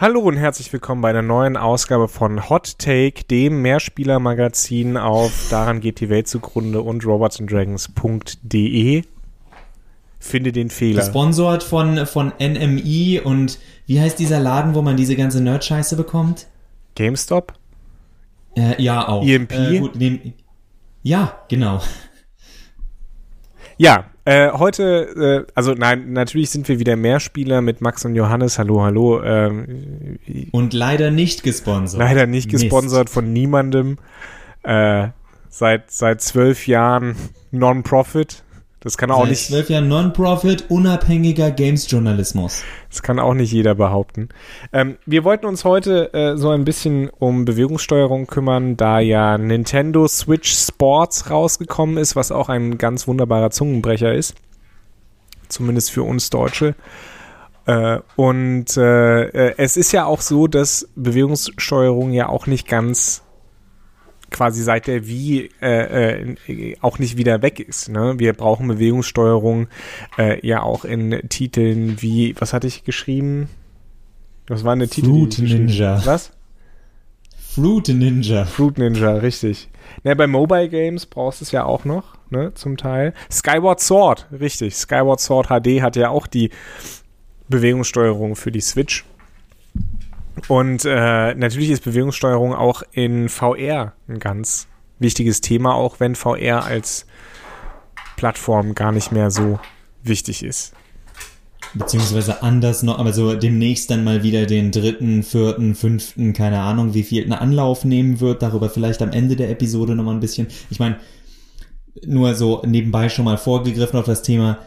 Hallo und herzlich willkommen bei einer neuen Ausgabe von Hot Take, dem Mehrspieler-Magazin auf Daran geht die Welt zugrunde und robotsanddragons.de. Finde den Fehler. Gesponsert von, von NMI und wie heißt dieser Laden, wo man diese ganze Nerd-Scheiße bekommt? GameStop? Äh, ja, auch. EMP? Äh, gut, nehm, ja, genau. Ja, äh, heute, äh, also nein, natürlich sind wir wieder Mehrspieler mit Max und Johannes. Hallo, hallo. Ähm, und leider nicht gesponsert. Leider nicht gesponsert Mist. von niemandem. Äh, seit seit zwölf Jahren Non-Profit. Das kann auch Seit nicht. zwölf Jahren Non-Profit, unabhängiger Games-Journalismus. Das kann auch nicht jeder behaupten. Ähm, wir wollten uns heute äh, so ein bisschen um Bewegungssteuerung kümmern, da ja Nintendo Switch Sports rausgekommen ist, was auch ein ganz wunderbarer Zungenbrecher ist. Zumindest für uns Deutsche. Äh, und äh, äh es ist ja auch so, dass Bewegungssteuerung ja auch nicht ganz quasi seit der Wii äh, äh, auch nicht wieder weg ist. Ne? Wir brauchen Bewegungssteuerung äh, ja auch in Titeln wie, was hatte ich geschrieben? Was war eine Titel? Fruit Ninja. Was? Fruit Ninja. Fruit Ninja, richtig. Ne, bei Mobile Games brauchst du es ja auch noch, ne, zum Teil. Skyward Sword, richtig. Skyward Sword HD hat ja auch die Bewegungssteuerung für die Switch. Und äh, natürlich ist Bewegungssteuerung auch in VR ein ganz wichtiges Thema, auch wenn VR als Plattform gar nicht mehr so wichtig ist. Beziehungsweise anders noch, aber so demnächst dann mal wieder den dritten, vierten, fünften, keine Ahnung, wie viel einen Anlauf nehmen wird. Darüber vielleicht am Ende der Episode nochmal ein bisschen. Ich meine, nur so nebenbei schon mal vorgegriffen auf das Thema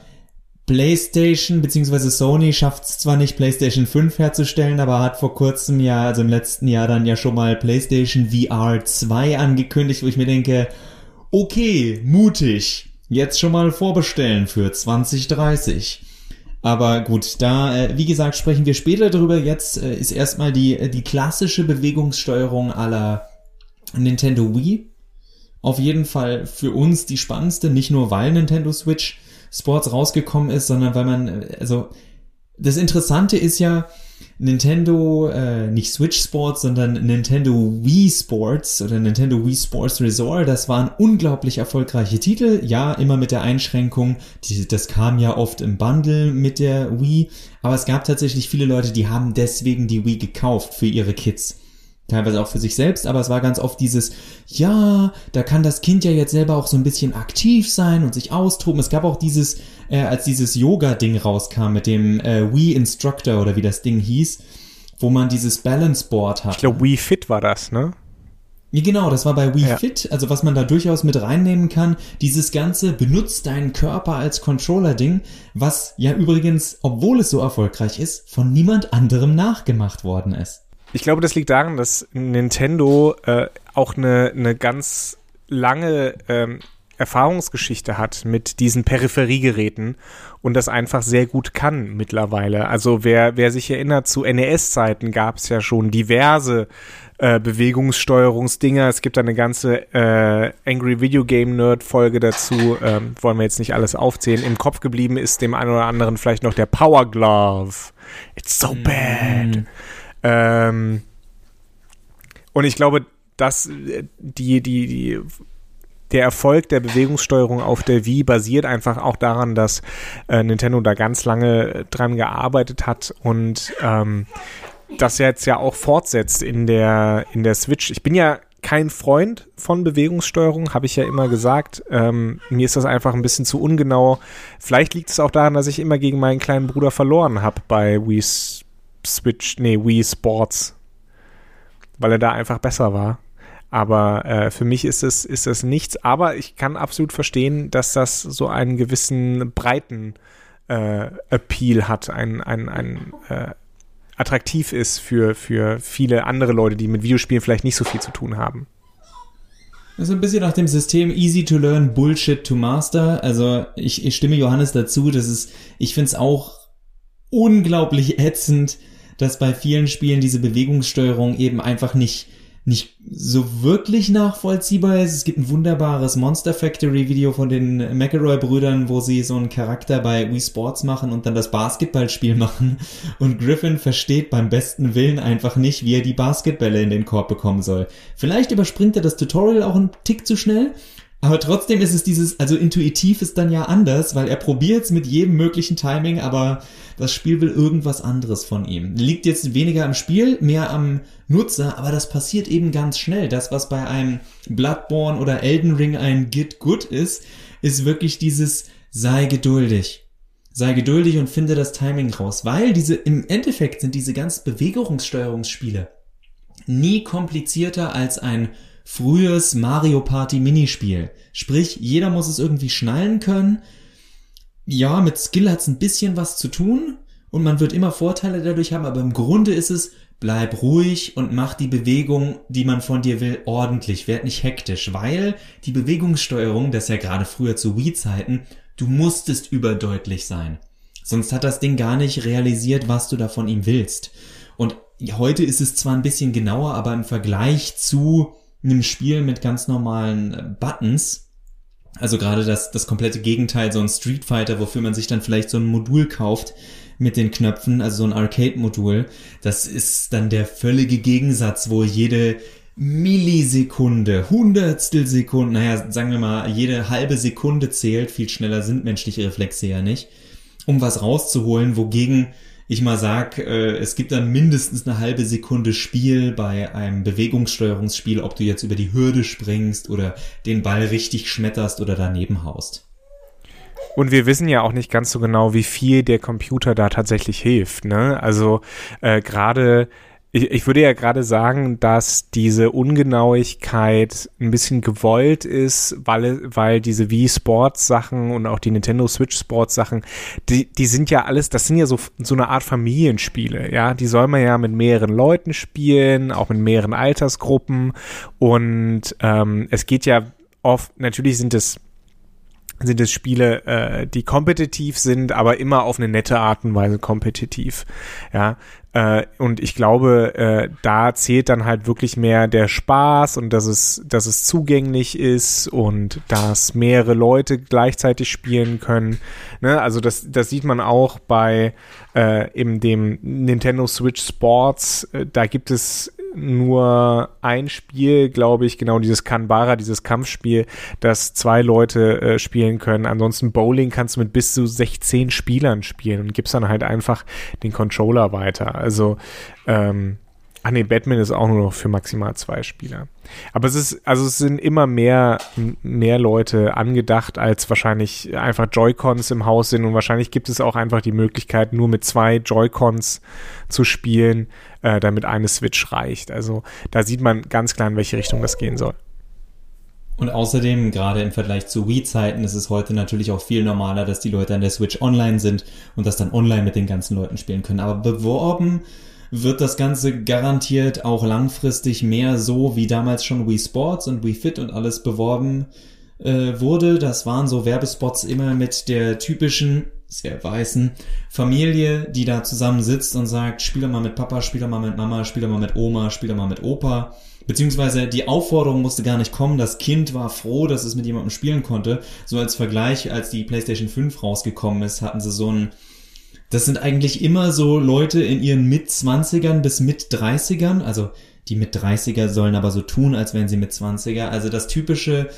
PlayStation bzw. Sony schafft es zwar nicht, PlayStation 5 herzustellen, aber hat vor kurzem ja, also im letzten Jahr dann ja schon mal PlayStation VR 2 angekündigt, wo ich mir denke, okay, mutig, jetzt schon mal vorbestellen für 2030. Aber gut, da, äh, wie gesagt, sprechen wir später darüber. Jetzt äh, ist erstmal die, äh, die klassische Bewegungssteuerung aller Nintendo Wii. Auf jeden Fall für uns die spannendste, nicht nur weil Nintendo Switch Sports rausgekommen ist, sondern weil man, also das Interessante ist ja, Nintendo, äh, nicht Switch Sports, sondern Nintendo Wii Sports oder Nintendo Wii Sports Resort, das waren unglaublich erfolgreiche Titel. Ja, immer mit der Einschränkung, die, das kam ja oft im Bundle mit der Wii, aber es gab tatsächlich viele Leute, die haben deswegen die Wii gekauft für ihre Kids teilweise auch für sich selbst, aber es war ganz oft dieses, ja, da kann das Kind ja jetzt selber auch so ein bisschen aktiv sein und sich austoben. Es gab auch dieses, äh, als dieses Yoga-Ding rauskam mit dem äh, Wii Instructor oder wie das Ding hieß, wo man dieses Balance Board hat. Ich glaube, Wii Fit war das, ne? Ja, genau, das war bei Wii ja. Fit, also was man da durchaus mit reinnehmen kann, dieses ganze benutzt deinen Körper als Controller-Ding, was ja übrigens, obwohl es so erfolgreich ist, von niemand anderem nachgemacht worden ist. Ich glaube, das liegt daran, dass Nintendo äh, auch eine, eine ganz lange ähm, Erfahrungsgeschichte hat mit diesen Peripheriegeräten und das einfach sehr gut kann mittlerweile. Also wer, wer sich erinnert, zu NES-Zeiten gab es ja schon diverse äh, Bewegungssteuerungsdinger. Es gibt eine ganze äh, Angry Video Game Nerd Folge dazu. Ähm, wollen wir jetzt nicht alles aufzählen. Im Kopf geblieben ist dem einen oder anderen vielleicht noch der Power Glove. It's so bad. Mm. Ähm, und ich glaube, dass die, die, die, der Erfolg der Bewegungssteuerung auf der Wii basiert einfach auch daran, dass äh, Nintendo da ganz lange dran gearbeitet hat und ähm, das jetzt ja auch fortsetzt in der, in der Switch. Ich bin ja kein Freund von Bewegungssteuerung, habe ich ja immer gesagt. Ähm, mir ist das einfach ein bisschen zu ungenau. Vielleicht liegt es auch daran, dass ich immer gegen meinen kleinen Bruder verloren habe bei Wii Switch, nee, Wii Sports, weil er da einfach besser war. Aber äh, für mich ist es, ist es nichts. Aber ich kann absolut verstehen, dass das so einen gewissen breiten äh, Appeal hat, ein, ein, ein äh, attraktiv ist für, für viele andere Leute, die mit Videospielen vielleicht nicht so viel zu tun haben. Also ein bisschen nach dem System easy to learn, bullshit to master. Also ich, ich stimme Johannes dazu, das ist, ich finde es auch unglaublich ätzend, dass bei vielen Spielen diese Bewegungssteuerung eben einfach nicht nicht so wirklich nachvollziehbar ist. Es gibt ein wunderbares Monster Factory Video von den McElroy Brüdern, wo sie so einen Charakter bei Wii Sports machen und dann das Basketballspiel machen. Und Griffin versteht beim besten Willen einfach nicht, wie er die Basketbälle in den Korb bekommen soll. Vielleicht überspringt er das Tutorial auch einen Tick zu schnell, aber trotzdem ist es dieses, also intuitiv ist dann ja anders, weil er probiert es mit jedem möglichen Timing, aber das Spiel will irgendwas anderes von ihm. Liegt jetzt weniger am Spiel, mehr am Nutzer, aber das passiert eben ganz schnell. Das, was bei einem Bloodborne oder Elden Ring ein Git Good ist, ist wirklich dieses sei geduldig. Sei geduldig und finde das Timing raus, weil diese, im Endeffekt sind diese ganz Bewegungssteuerungsspiele nie komplizierter als ein frühes Mario Party Minispiel. Sprich, jeder muss es irgendwie schnallen können. Ja, mit Skill hat's ein bisschen was zu tun und man wird immer Vorteile dadurch haben, aber im Grunde ist es, bleib ruhig und mach die Bewegung, die man von dir will, ordentlich. Werd nicht hektisch, weil die Bewegungssteuerung, das ist ja gerade früher zu Wii-Zeiten, du musstest überdeutlich sein. Sonst hat das Ding gar nicht realisiert, was du da von ihm willst. Und heute ist es zwar ein bisschen genauer, aber im Vergleich zu einem Spiel mit ganz normalen äh, Buttons, also gerade das, das komplette Gegenteil, so ein Street Fighter, wofür man sich dann vielleicht so ein Modul kauft mit den Knöpfen, also so ein Arcade-Modul, das ist dann der völlige Gegensatz, wo jede Millisekunde, Hundertstel Sekunde, naja, sagen wir mal, jede halbe Sekunde zählt, viel schneller sind menschliche Reflexe ja nicht, um was rauszuholen, wogegen ich mal sag, äh, es gibt dann mindestens eine halbe Sekunde Spiel bei einem Bewegungssteuerungsspiel, ob du jetzt über die Hürde springst oder den Ball richtig schmetterst oder daneben haust. Und wir wissen ja auch nicht ganz so genau, wie viel der Computer da tatsächlich hilft. Ne? Also äh, gerade ich, ich würde ja gerade sagen, dass diese Ungenauigkeit ein bisschen gewollt ist, weil, weil diese Wii Sports Sachen und auch die Nintendo Switch Sports Sachen, die, die sind ja alles, das sind ja so, so eine Art Familienspiele, ja. Die soll man ja mit mehreren Leuten spielen, auch mit mehreren Altersgruppen und ähm, es geht ja oft, natürlich sind es sind es Spiele, äh, die kompetitiv sind, aber immer auf eine nette Art und Weise kompetitiv. Ja, äh, und ich glaube, äh, da zählt dann halt wirklich mehr der Spaß und dass es, dass es zugänglich ist und dass mehrere Leute gleichzeitig spielen können. Ne? Also das, das sieht man auch bei äh, eben dem Nintendo Switch Sports. Äh, da gibt es nur ein Spiel, glaube ich, genau dieses Kanbara, dieses Kampfspiel, das zwei Leute äh, spielen können. Ansonsten Bowling kannst du mit bis zu 16 Spielern spielen und gibst dann halt einfach den Controller weiter. Also ähm, Ach nee, Batman ist auch nur noch für maximal zwei Spieler. Aber es ist, also es sind immer mehr, mehr Leute angedacht, als wahrscheinlich einfach Joy-Cons im Haus sind und wahrscheinlich gibt es auch einfach die Möglichkeit, nur mit zwei Joy-Cons zu spielen, äh, damit eine Switch reicht. Also da sieht man ganz klar, in welche Richtung das gehen soll. Und außerdem, gerade im Vergleich zu Wii-Zeiten, ist es heute natürlich auch viel normaler, dass die Leute an der Switch online sind und das dann online mit den ganzen Leuten spielen können. Aber beworben wird das Ganze garantiert auch langfristig mehr so, wie damals schon Wii Sports und Wii Fit und alles beworben äh, wurde. Das waren so Werbespots immer mit der typischen, sehr weißen Familie, die da zusammensitzt und sagt, spiel doch mal mit Papa, spiel doch mal mit Mama, spiel doch mal mit Oma, spiel doch mal mit Opa. Beziehungsweise die Aufforderung musste gar nicht kommen. Das Kind war froh, dass es mit jemandem spielen konnte. So als Vergleich, als die PlayStation 5 rausgekommen ist, hatten sie so ein das sind eigentlich immer so Leute in ihren Mit-20ern bis Mit-30ern. Also die Mit-30er sollen aber so tun, als wären sie Mit-20er. Also das typische,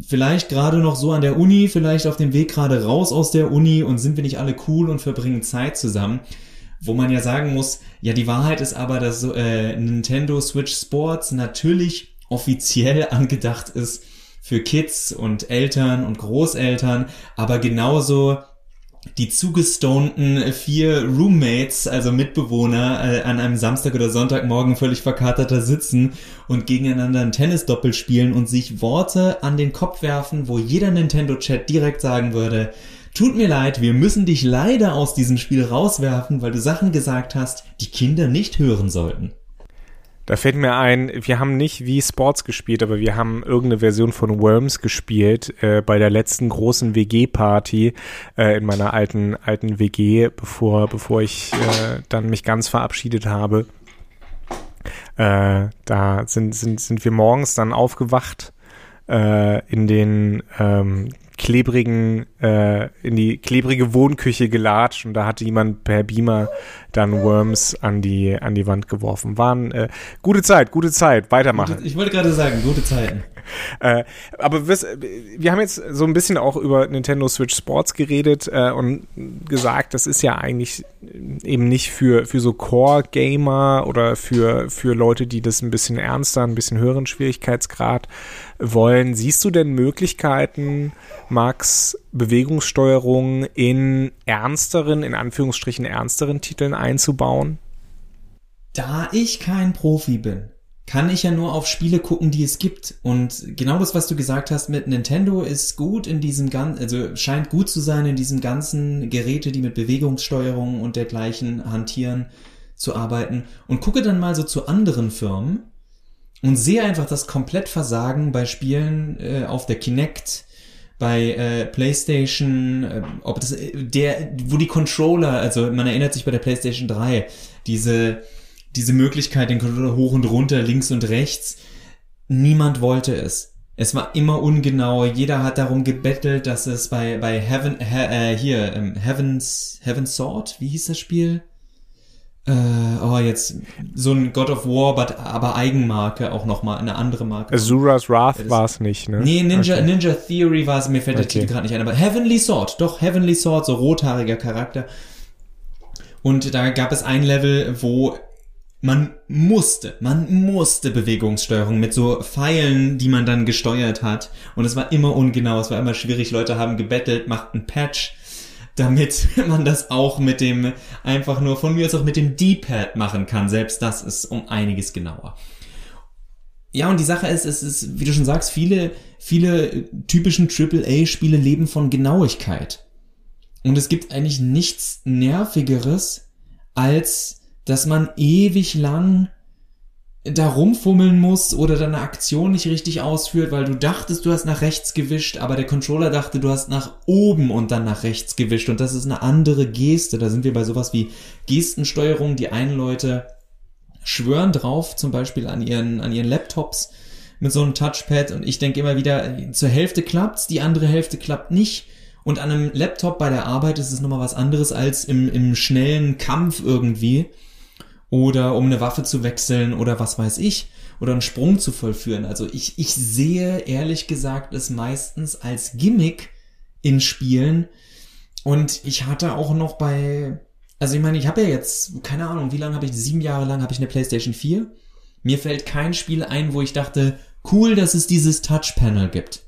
vielleicht gerade noch so an der Uni, vielleicht auf dem Weg gerade raus aus der Uni und sind wir nicht alle cool und verbringen Zeit zusammen. Wo man ja sagen muss, ja, die Wahrheit ist aber, dass äh, Nintendo Switch Sports natürlich offiziell angedacht ist für Kids und Eltern und Großeltern, aber genauso die zugestonten vier Roommates, also Mitbewohner, äh, an einem Samstag oder Sonntagmorgen völlig verkaterter sitzen und gegeneinander ein Tennisdoppel spielen und sich Worte an den Kopf werfen, wo jeder Nintendo-Chat direkt sagen würde, tut mir leid, wir müssen dich leider aus diesem Spiel rauswerfen, weil du Sachen gesagt hast, die Kinder nicht hören sollten. Da fällt mir ein, wir haben nicht wie Sports gespielt, aber wir haben irgendeine Version von Worms gespielt äh, bei der letzten großen WG-Party äh, in meiner alten alten WG, bevor bevor ich äh, dann mich ganz verabschiedet habe. Äh, da sind, sind, sind wir morgens dann aufgewacht äh, in den ähm, klebrigen, äh, in die klebrige Wohnküche gelatscht und da hatte jemand per Beamer dann Worms an die, an die Wand geworfen. Waren äh, gute Zeit, gute Zeit, weitermachen. Ich wollte gerade sagen, gute Zeiten. Äh, aber wir, wir haben jetzt so ein bisschen auch über Nintendo Switch Sports geredet äh, und gesagt, das ist ja eigentlich eben nicht für, für so Core-Gamer oder für, für Leute, die das ein bisschen ernster, ein bisschen höheren Schwierigkeitsgrad wollen. Siehst du denn Möglichkeiten, Max, Bewegungssteuerung in ernsteren, in Anführungsstrichen ernsteren Titeln einzubauen? Da ich kein Profi bin, kann ich ja nur auf Spiele gucken, die es gibt. Und genau das, was du gesagt hast mit Nintendo, ist gut in diesem ganzen, also scheint gut zu sein, in diesem ganzen Geräte, die mit Bewegungssteuerung und dergleichen hantieren, zu arbeiten. Und gucke dann mal so zu anderen Firmen und sehe einfach das komplett Versagen bei Spielen äh, auf der Kinect, bei äh, PlayStation, äh, ob das äh, der, wo die Controller, also man erinnert sich bei der PlayStation 3, diese diese Möglichkeit, den Controller hoch und runter, links und rechts. Niemand wollte es. Es war immer ungenau. Jeder hat darum gebettelt, dass es bei bei Heaven he, äh, hier ähm, Heaven's Heaven's Sword, wie hieß das Spiel? Äh, oh, jetzt so ein God of War, but, aber Eigenmarke auch nochmal, eine andere Marke. Azura's Wrath war es nicht, ne? Nee, Ninja, okay. Ninja Theory war es, mir fällt der okay. Titel gerade nicht ein, aber Heavenly Sword, doch, Heavenly Sword, so rothaariger Charakter. Und da gab es ein Level, wo man musste, man musste Bewegungssteuerung mit so Pfeilen, die man dann gesteuert hat. Und es war immer ungenau, es war immer schwierig. Leute haben gebettelt, macht einen Patch, damit man das auch mit dem, einfach nur von mir aus auch mit dem D-Pad machen kann. Selbst das ist um einiges genauer. Ja, und die Sache ist, es ist, wie du schon sagst, viele, viele typischen AAA-Spiele leben von Genauigkeit. Und es gibt eigentlich nichts Nervigeres als dass man ewig lang da rumfummeln muss oder deine Aktion nicht richtig ausführt, weil du dachtest, du hast nach rechts gewischt, aber der Controller dachte, du hast nach oben und dann nach rechts gewischt und das ist eine andere Geste. Da sind wir bei sowas wie Gestensteuerung. Die einen Leute schwören drauf, zum Beispiel an ihren, an ihren Laptops mit so einem Touchpad und ich denke immer wieder, zur Hälfte klappt's, die andere Hälfte klappt nicht. Und an einem Laptop bei der Arbeit ist es nochmal was anderes als im, im schnellen Kampf irgendwie oder um eine Waffe zu wechseln oder was weiß ich oder einen Sprung zu vollführen. Also ich, ich sehe ehrlich gesagt es meistens als Gimmick in Spielen und ich hatte auch noch bei, also ich meine, ich habe ja jetzt, keine Ahnung, wie lange habe ich, sieben Jahre lang habe ich eine PlayStation 4. Mir fällt kein Spiel ein, wo ich dachte, cool, dass es dieses Touchpanel gibt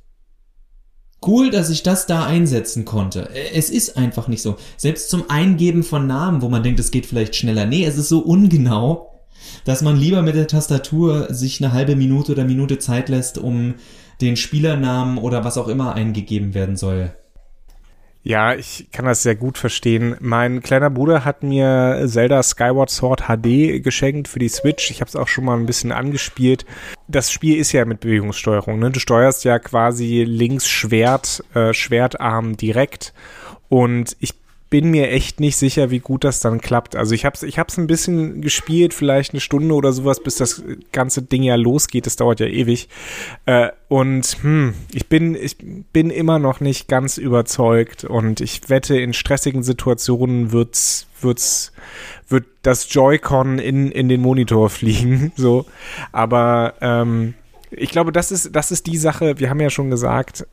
cool, dass ich das da einsetzen konnte. Es ist einfach nicht so. Selbst zum Eingeben von Namen, wo man denkt, es geht vielleicht schneller. Nee, es ist so ungenau, dass man lieber mit der Tastatur sich eine halbe Minute oder Minute Zeit lässt, um den Spielernamen oder was auch immer eingegeben werden soll ja, ich kann das sehr gut verstehen. Mein kleiner Bruder hat mir Zelda Skyward Sword HD geschenkt für die Switch. Ich habe es auch schon mal ein bisschen angespielt. Das Spiel ist ja mit Bewegungssteuerung. Ne? Du steuerst ja quasi links Schwert, äh, Schwertarm direkt. Und ich bin mir echt nicht sicher, wie gut das dann klappt. Also ich habe es ich hab's ein bisschen gespielt, vielleicht eine Stunde oder sowas, bis das ganze Ding ja losgeht. Das dauert ja ewig. Äh, und hm, ich bin ich bin immer noch nicht ganz überzeugt und ich wette, in stressigen Situationen wird's wird's wird das Joy-Con in in den Monitor fliegen. So, aber ähm, ich glaube, das ist, das ist die Sache, wir haben ja schon gesagt,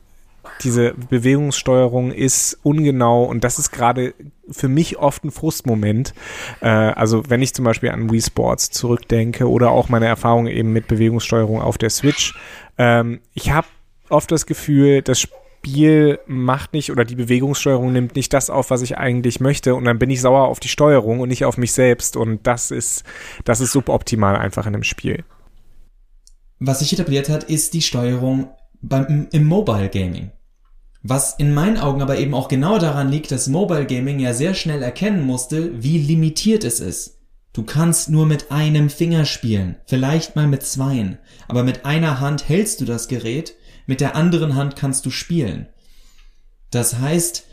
diese Bewegungssteuerung ist ungenau und das ist gerade für mich oft ein Frustmoment. Äh, also wenn ich zum Beispiel an Wii Sports zurückdenke oder auch meine Erfahrungen eben mit Bewegungssteuerung auf der Switch. Ähm, ich habe oft das Gefühl, das Spiel macht nicht oder die Bewegungssteuerung nimmt nicht das auf, was ich eigentlich möchte und dann bin ich sauer auf die Steuerung und nicht auf mich selbst und das ist, das ist suboptimal einfach in einem Spiel. Was sich etabliert hat, ist die Steuerung beim, im Mobile Gaming. Was in meinen Augen aber eben auch genau daran liegt, dass Mobile Gaming ja sehr schnell erkennen musste, wie limitiert es ist. Du kannst nur mit einem Finger spielen, vielleicht mal mit zweien, aber mit einer Hand hältst du das Gerät, mit der anderen Hand kannst du spielen. Das heißt,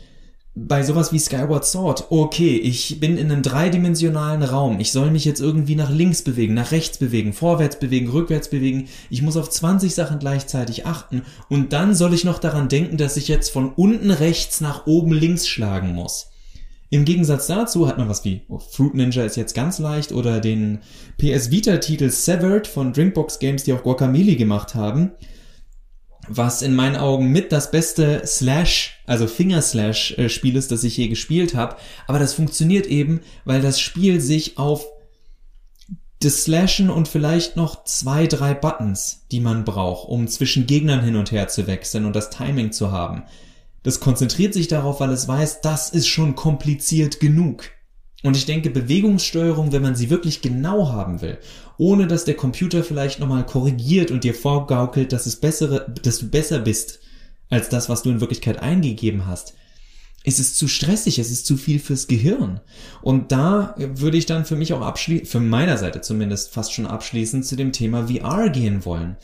bei sowas wie Skyward Sword, okay, ich bin in einem dreidimensionalen Raum, ich soll mich jetzt irgendwie nach links bewegen, nach rechts bewegen, vorwärts bewegen, rückwärts bewegen, ich muss auf 20 Sachen gleichzeitig achten und dann soll ich noch daran denken, dass ich jetzt von unten rechts nach oben links schlagen muss. Im Gegensatz dazu hat man was wie oh, Fruit Ninja ist jetzt ganz leicht oder den PS Vita Titel Severed von Drinkbox Games, die auch Guacamole gemacht haben, was in meinen Augen mit das beste Slash, also Fingerslash-Spiel ist, das ich je gespielt habe. Aber das funktioniert eben, weil das Spiel sich auf das Slashen und vielleicht noch zwei, drei Buttons, die man braucht, um zwischen Gegnern hin und her zu wechseln und das Timing zu haben. Das konzentriert sich darauf, weil es weiß, das ist schon kompliziert genug. Und ich denke, Bewegungssteuerung, wenn man sie wirklich genau haben will, ohne dass der Computer vielleicht nochmal korrigiert und dir vorgaukelt, dass es bessere, dass du besser bist als das, was du in Wirklichkeit eingegeben hast, ist es zu stressig, es ist zu viel fürs Gehirn. Und da würde ich dann für mich auch abschließen, für meiner Seite zumindest fast schon abschließend zu dem Thema VR gehen wollen.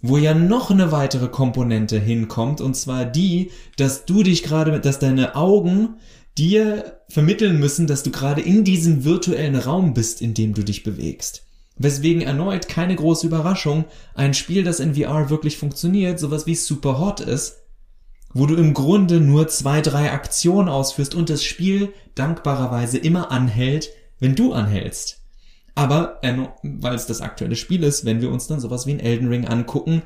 Wo ja noch eine weitere Komponente hinkommt, und zwar die, dass du dich gerade, dass deine Augen dir vermitteln müssen, dass du gerade in diesem virtuellen Raum bist, in dem du dich bewegst. Weswegen erneut keine große Überraschung ein Spiel, das in VR wirklich funktioniert, sowas wie Super Hot ist, wo du im Grunde nur zwei, drei Aktionen ausführst und das Spiel dankbarerweise immer anhält, wenn du anhältst. Aber, äh, weil es das aktuelle Spiel ist, wenn wir uns dann sowas wie ein Elden Ring angucken,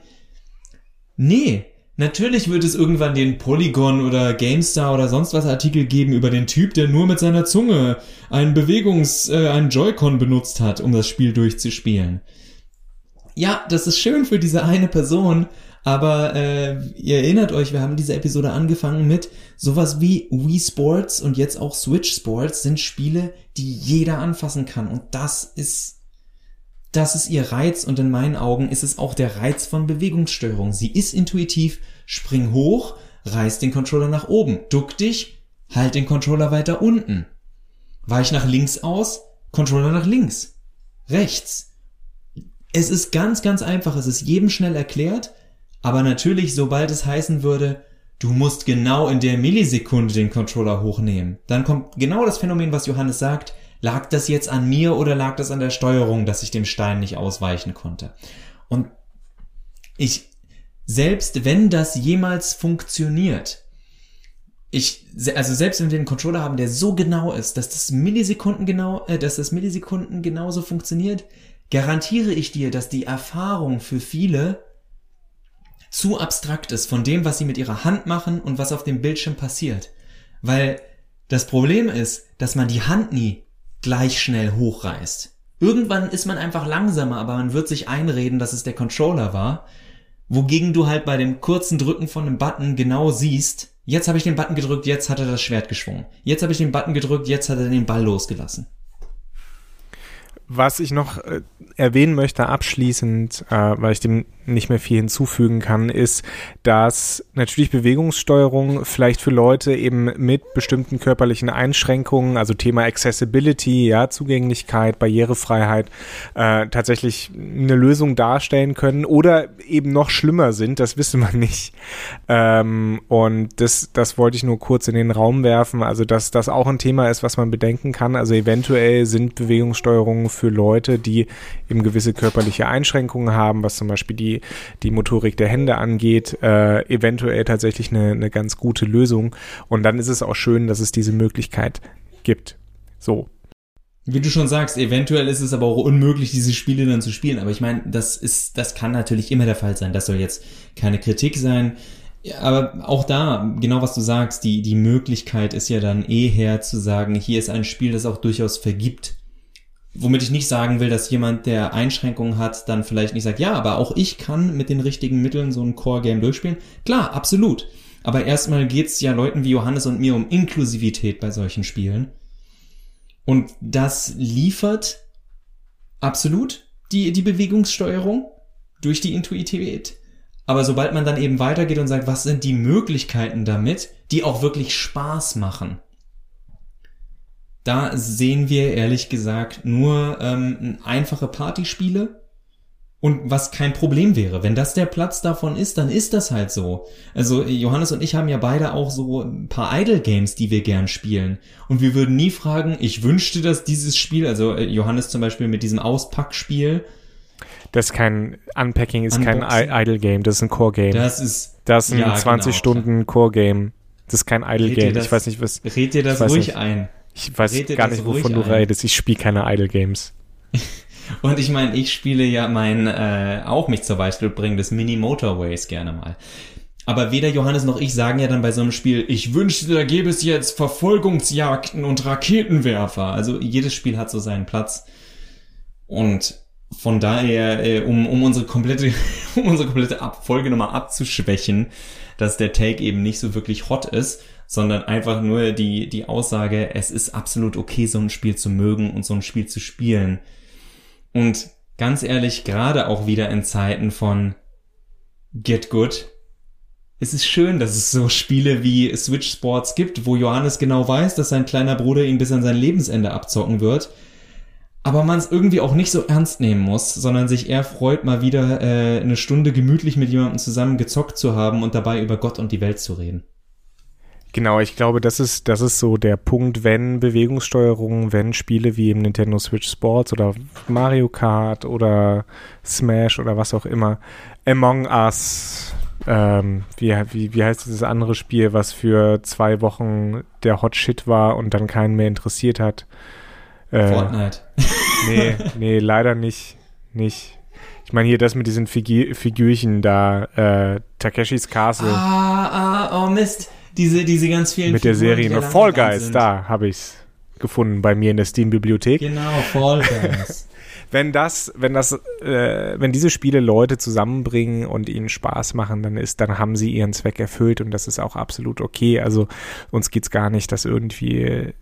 nee, Natürlich wird es irgendwann den Polygon oder GameStar oder sonst was Artikel geben über den Typ, der nur mit seiner Zunge einen Bewegungs-, äh, einen Joy-Con benutzt hat, um das Spiel durchzuspielen. Ja, das ist schön für diese eine Person, aber äh, ihr erinnert euch, wir haben diese Episode angefangen mit sowas wie Wii Sports und jetzt auch Switch Sports sind Spiele, die jeder anfassen kann und das ist das ist ihr Reiz und in meinen Augen ist es auch der Reiz von Bewegungssteuerung. Sie ist intuitiv, spring hoch, reiß den Controller nach oben, duck dich, halt den Controller weiter unten. Weich nach links aus, Controller nach links, rechts. Es ist ganz, ganz einfach, es ist jedem schnell erklärt, aber natürlich, sobald es heißen würde, du musst genau in der Millisekunde den Controller hochnehmen, dann kommt genau das Phänomen, was Johannes sagt, Lag das jetzt an mir oder lag das an der Steuerung, dass ich dem Stein nicht ausweichen konnte? Und ich, selbst wenn das jemals funktioniert, ich, also selbst wenn wir einen Controller haben, der so genau ist, dass das Millisekunden genau, äh, dass das Millisekunden genauso funktioniert, garantiere ich dir, dass die Erfahrung für viele zu abstrakt ist von dem, was sie mit ihrer Hand machen und was auf dem Bildschirm passiert. Weil das Problem ist, dass man die Hand nie gleich schnell hochreißt. Irgendwann ist man einfach langsamer, aber man wird sich einreden, dass es der Controller war. Wogegen du halt bei dem kurzen Drücken von einem Button genau siehst, jetzt habe ich den Button gedrückt, jetzt hat er das Schwert geschwungen. Jetzt habe ich den Button gedrückt, jetzt hat er den Ball losgelassen. Was ich noch äh, erwähnen möchte abschließend, äh, weil ich dem nicht mehr viel hinzufügen kann, ist, dass natürlich Bewegungssteuerung vielleicht für Leute eben mit bestimmten körperlichen Einschränkungen, also Thema Accessibility, ja, Zugänglichkeit, Barrierefreiheit, äh, tatsächlich eine Lösung darstellen können oder eben noch schlimmer sind, das wissen wir nicht. Ähm, und das, das wollte ich nur kurz in den Raum werfen, also dass das auch ein Thema ist, was man bedenken kann. Also eventuell sind Bewegungssteuerungen für Leute, die eben gewisse körperliche Einschränkungen haben, was zum Beispiel die, die Motorik der Hände angeht, äh, eventuell tatsächlich eine, eine ganz gute Lösung. Und dann ist es auch schön, dass es diese Möglichkeit gibt. So. Wie du schon sagst, eventuell ist es aber auch unmöglich, diese Spiele dann zu spielen. Aber ich meine, das ist, das kann natürlich immer der Fall sein. Das soll jetzt keine Kritik sein. aber auch da, genau was du sagst, die, die Möglichkeit ist ja dann eher zu sagen, hier ist ein Spiel, das auch durchaus vergibt. Womit ich nicht sagen will, dass jemand, der Einschränkungen hat, dann vielleicht nicht sagt, ja, aber auch ich kann mit den richtigen Mitteln so ein Core-Game durchspielen. Klar, absolut. Aber erstmal geht's ja Leuten wie Johannes und mir um Inklusivität bei solchen Spielen. Und das liefert absolut die, die Bewegungssteuerung durch die Intuitivität. Aber sobald man dann eben weitergeht und sagt, was sind die Möglichkeiten damit, die auch wirklich Spaß machen, da sehen wir ehrlich gesagt nur ähm, einfache Partyspiele Und was kein Problem wäre. Wenn das der Platz davon ist, dann ist das halt so. Also Johannes und ich haben ja beide auch so ein paar Idle-Games, die wir gern spielen. Und wir würden nie fragen, ich wünschte, dass dieses Spiel, also äh, Johannes zum Beispiel mit diesem Auspackspiel, Das ist kein Unpacking, ist kein Unboxing. I- Idle Game, das ist ein Core Game. Das, das ist, ist ein ja, 20 genau, Stunden Core Game. Das ist kein Idle Red dir Game. das- Ich weiß nicht, was. red dir das ruhig nicht. ein. Ich weiß red dir gar nicht, wovon du ein. redest. Ich spiele keine Idle Games. Und ich meine, ich spiele ja mein, äh, auch mich zur Beispiel bringendes Mini Motorways gerne mal. Aber weder Johannes noch ich sagen ja dann bei so einem Spiel, ich wünschte, da gäbe es jetzt Verfolgungsjagden und Raketenwerfer. Also jedes Spiel hat so seinen Platz. Und von daher, äh, um, um unsere komplette, um unsere komplette Abfolge nochmal abzuschwächen, dass der Take eben nicht so wirklich hot ist, sondern einfach nur die, die Aussage, es ist absolut okay, so ein Spiel zu mögen und so ein Spiel zu spielen. Und ganz ehrlich, gerade auch wieder in Zeiten von Get Good, es ist schön, dass es so Spiele wie Switch Sports gibt, wo Johannes genau weiß, dass sein kleiner Bruder ihn bis an sein Lebensende abzocken wird. Aber man es irgendwie auch nicht so ernst nehmen muss, sondern sich eher freut, mal wieder äh, eine Stunde gemütlich mit jemandem zusammen gezockt zu haben und dabei über Gott und die Welt zu reden. Genau, ich glaube, das ist, das ist so der Punkt, wenn Bewegungssteuerung, wenn Spiele wie im Nintendo Switch Sports oder Mario Kart oder Smash oder was auch immer, Among Us, ähm, wie, wie, wie heißt dieses andere Spiel, was für zwei Wochen der Hot Shit war und dann keinen mehr interessiert hat? Äh, Fortnite. Nee, nee, leider nicht. Nicht. Ich meine hier das mit diesen Figu Figürchen da, äh, Takeshis Castle Ah, ah, oh Mist. Diese, diese ganz vielen mit der Figuren, Serie die noch da Fall Guys, da habe ich's gefunden bei mir in der Steam-Bibliothek. Genau, Fall Guys. Wenn das, wenn das, äh, wenn diese Spiele Leute zusammenbringen und ihnen Spaß machen, dann ist, dann haben sie ihren Zweck erfüllt und das ist auch absolut okay. Also uns geht's gar nicht, das irgendwie,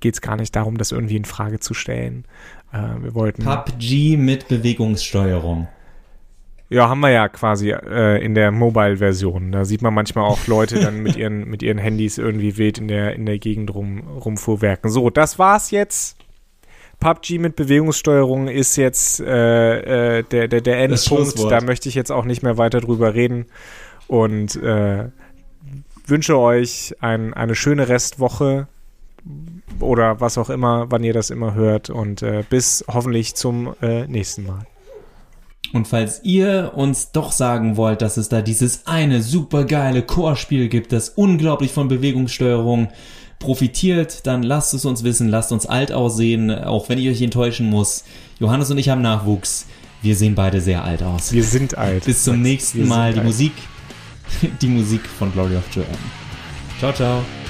geht's gar nicht darum, das irgendwie in Frage zu stellen. Äh, wir wollten. PUBG mit Bewegungssteuerung. Ja, haben wir ja quasi äh, in der Mobile-Version. Da sieht man manchmal auch Leute dann mit ihren, mit ihren Handys irgendwie wild in der, in der Gegend rum, rumfuhrwerken. So, das war's jetzt. PUBG mit Bewegungssteuerung ist jetzt äh, äh, der, der, der Endpunkt. Da möchte ich jetzt auch nicht mehr weiter drüber reden. Und äh, wünsche euch ein, eine schöne Restwoche oder was auch immer, wann ihr das immer hört. Und äh, bis hoffentlich zum äh, nächsten Mal. Und falls ihr uns doch sagen wollt, dass es da dieses eine supergeile Core-Spiel gibt, das unglaublich von Bewegungssteuerung profitiert, dann lasst es uns wissen, lasst uns alt aussehen, auch wenn ich euch enttäuschen muss. Johannes und ich haben Nachwuchs. Wir sehen beide sehr alt aus. Wir sind alt. Bis zum nächsten Mal. Die alt. Musik, die Musik von Glory of Joanne. Ciao, ciao.